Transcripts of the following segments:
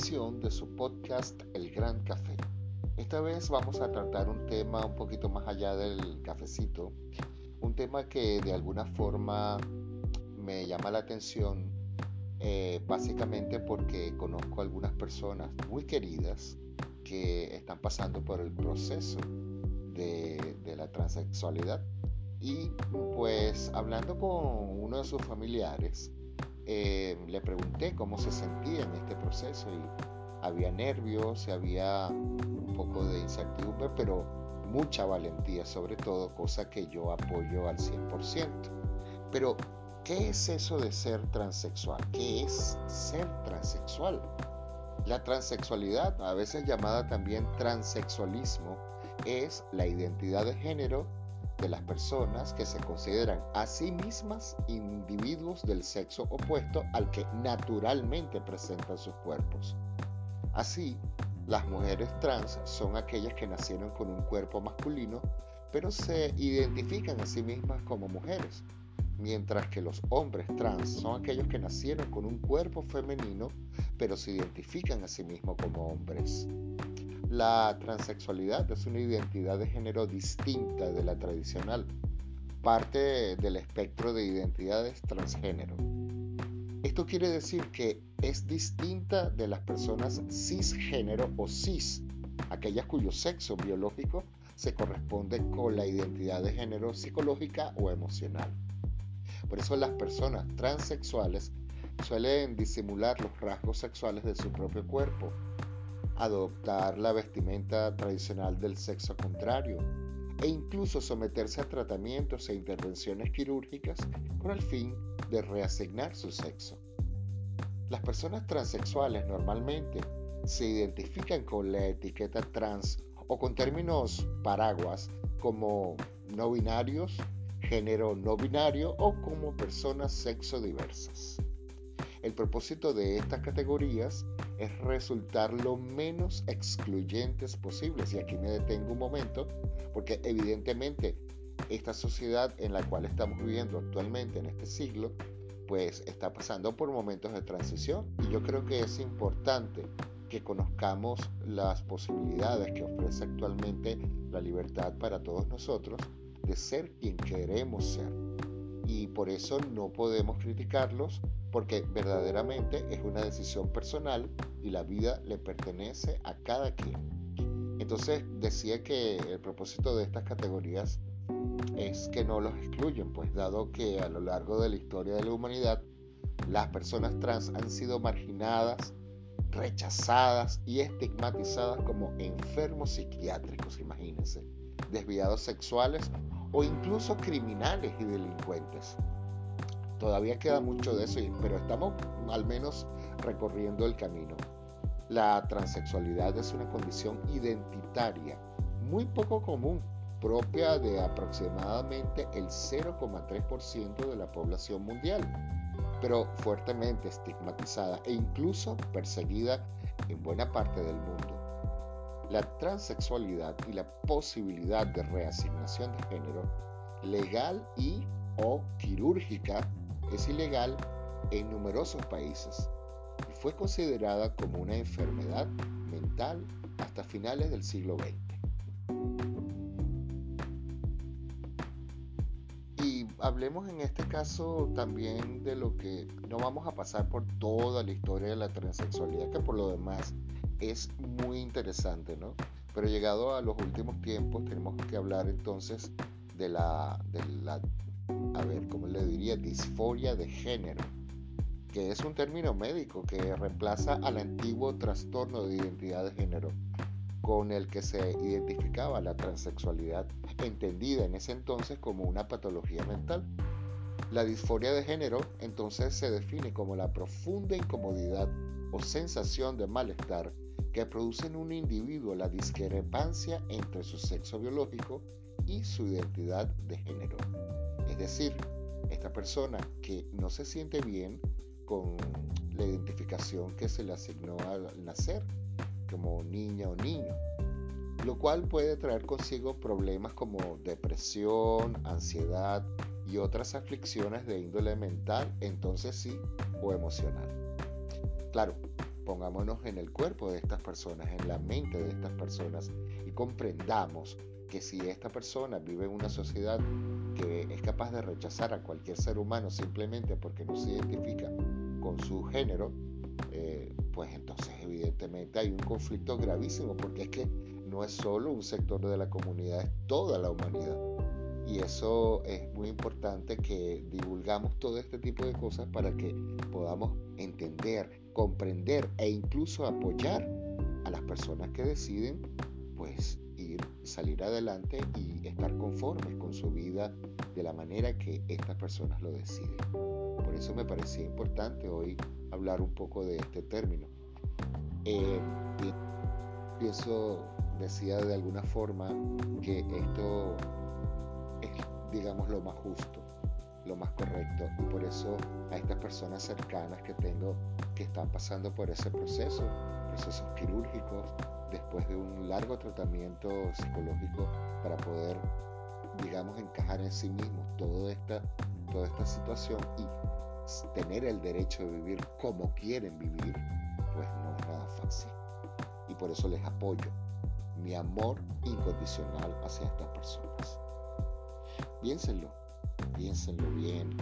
de su podcast El Gran Café. Esta vez vamos a tratar un tema un poquito más allá del cafecito, un tema que de alguna forma me llama la atención, eh, básicamente porque conozco algunas personas muy queridas que están pasando por el proceso de, de la transexualidad y pues hablando con uno de sus familiares, eh, le pregunté cómo se sentía en este proceso y había nervios, había un poco de incertidumbre, pero mucha valentía sobre todo, cosa que yo apoyo al 100%. Pero, ¿qué es eso de ser transexual? ¿Qué es ser transexual? La transexualidad, a veces llamada también transexualismo, es la identidad de género de las personas que se consideran a sí mismas individuos del sexo opuesto al que naturalmente presentan sus cuerpos. Así, las mujeres trans son aquellas que nacieron con un cuerpo masculino, pero se identifican a sí mismas como mujeres, mientras que los hombres trans son aquellos que nacieron con un cuerpo femenino, pero se identifican a sí mismos como hombres. La transexualidad es una identidad de género distinta de la tradicional, parte del espectro de identidades transgénero. Esto quiere decir que es distinta de las personas cisgénero o cis, aquellas cuyo sexo biológico se corresponde con la identidad de género psicológica o emocional. Por eso las personas transexuales suelen disimular los rasgos sexuales de su propio cuerpo adoptar la vestimenta tradicional del sexo contrario e incluso someterse a tratamientos e intervenciones quirúrgicas con el fin de reasignar su sexo. Las personas transexuales normalmente se identifican con la etiqueta trans o con términos paraguas como no binarios, género no binario o como personas sexo diversas. El propósito de estas categorías es resultar lo menos excluyentes posibles. Y aquí me detengo un momento, porque evidentemente esta sociedad en la cual estamos viviendo actualmente en este siglo, pues está pasando por momentos de transición. Y yo creo que es importante que conozcamos las posibilidades que ofrece actualmente la libertad para todos nosotros de ser quien queremos ser. Y por eso no podemos criticarlos porque verdaderamente es una decisión personal y la vida le pertenece a cada quien. Entonces decía que el propósito de estas categorías es que no los excluyen, pues dado que a lo largo de la historia de la humanidad las personas trans han sido marginadas, rechazadas y estigmatizadas como enfermos psiquiátricos, imagínense, desviados sexuales o incluso criminales y delincuentes. Todavía queda mucho de eso, pero estamos al menos recorriendo el camino. La transexualidad es una condición identitaria muy poco común, propia de aproximadamente el 0,3% de la población mundial, pero fuertemente estigmatizada e incluso perseguida en buena parte del mundo. La transexualidad y la posibilidad de reasignación de género legal y o quirúrgica es ilegal en numerosos países y fue considerada como una enfermedad mental hasta finales del siglo XX. Hablemos en este caso también de lo que no vamos a pasar por toda la historia de la transexualidad, que por lo demás es muy interesante, ¿no? Pero llegado a los últimos tiempos tenemos que hablar entonces de la, de la a ver, ¿cómo le diría? Disforia de género, que es un término médico que reemplaza al antiguo trastorno de identidad de género con el que se identificaba la transexualidad, entendida en ese entonces como una patología mental. La disforia de género entonces se define como la profunda incomodidad o sensación de malestar que produce en un individuo la discrepancia entre su sexo biológico y su identidad de género. Es decir, esta persona que no se siente bien con la identificación que se le asignó al nacer, como niña o niño, lo cual puede traer consigo problemas como depresión, ansiedad y otras aflicciones de índole mental, entonces sí, o emocional. Claro, pongámonos en el cuerpo de estas personas, en la mente de estas personas y comprendamos que si esta persona vive en una sociedad que es capaz de rechazar a cualquier ser humano simplemente porque no se identifica con su género, eh, pues entonces evidentemente hay un conflicto gravísimo porque es que no es solo un sector de la comunidad, es toda la humanidad. Y eso es muy importante que divulgamos todo este tipo de cosas para que podamos entender, comprender e incluso apoyar a las personas que deciden salir adelante y estar conformes con su vida de la manera que estas personas lo deciden. Por eso me parecía importante hoy hablar un poco de este término. Eh, pienso, decía de alguna forma que esto es, digamos, lo más justo, lo más correcto. Y por eso a estas personas cercanas que tengo que están pasando por ese proceso, procesos quirúrgicos, después de un largo tratamiento psicológico para poder, digamos, encajar en sí mismos toda esta, toda esta situación y tener el derecho de vivir como quieren vivir, pues no es nada fácil. Y por eso les apoyo mi amor incondicional hacia estas personas. Piénsenlo, piénsenlo bien.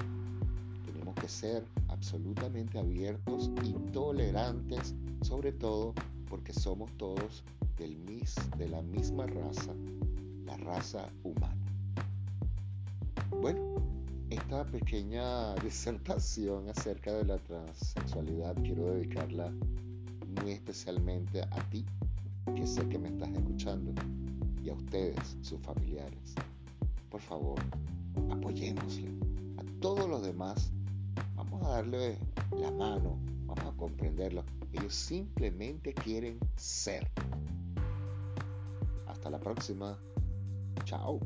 Tenemos que ser absolutamente abiertos y tolerantes, sobre todo porque somos todos del mis, de la misma raza, la raza humana. Bueno, esta pequeña disertación acerca de la transexualidad quiero dedicarla muy especialmente a ti, que sé que me estás escuchando, y a ustedes, sus familiares. Por favor, apoyémosle. A todos los demás, vamos a darle la mano, vamos a comprenderlo. Ellos simplemente quieren ser. Hasta la próxima. Chao.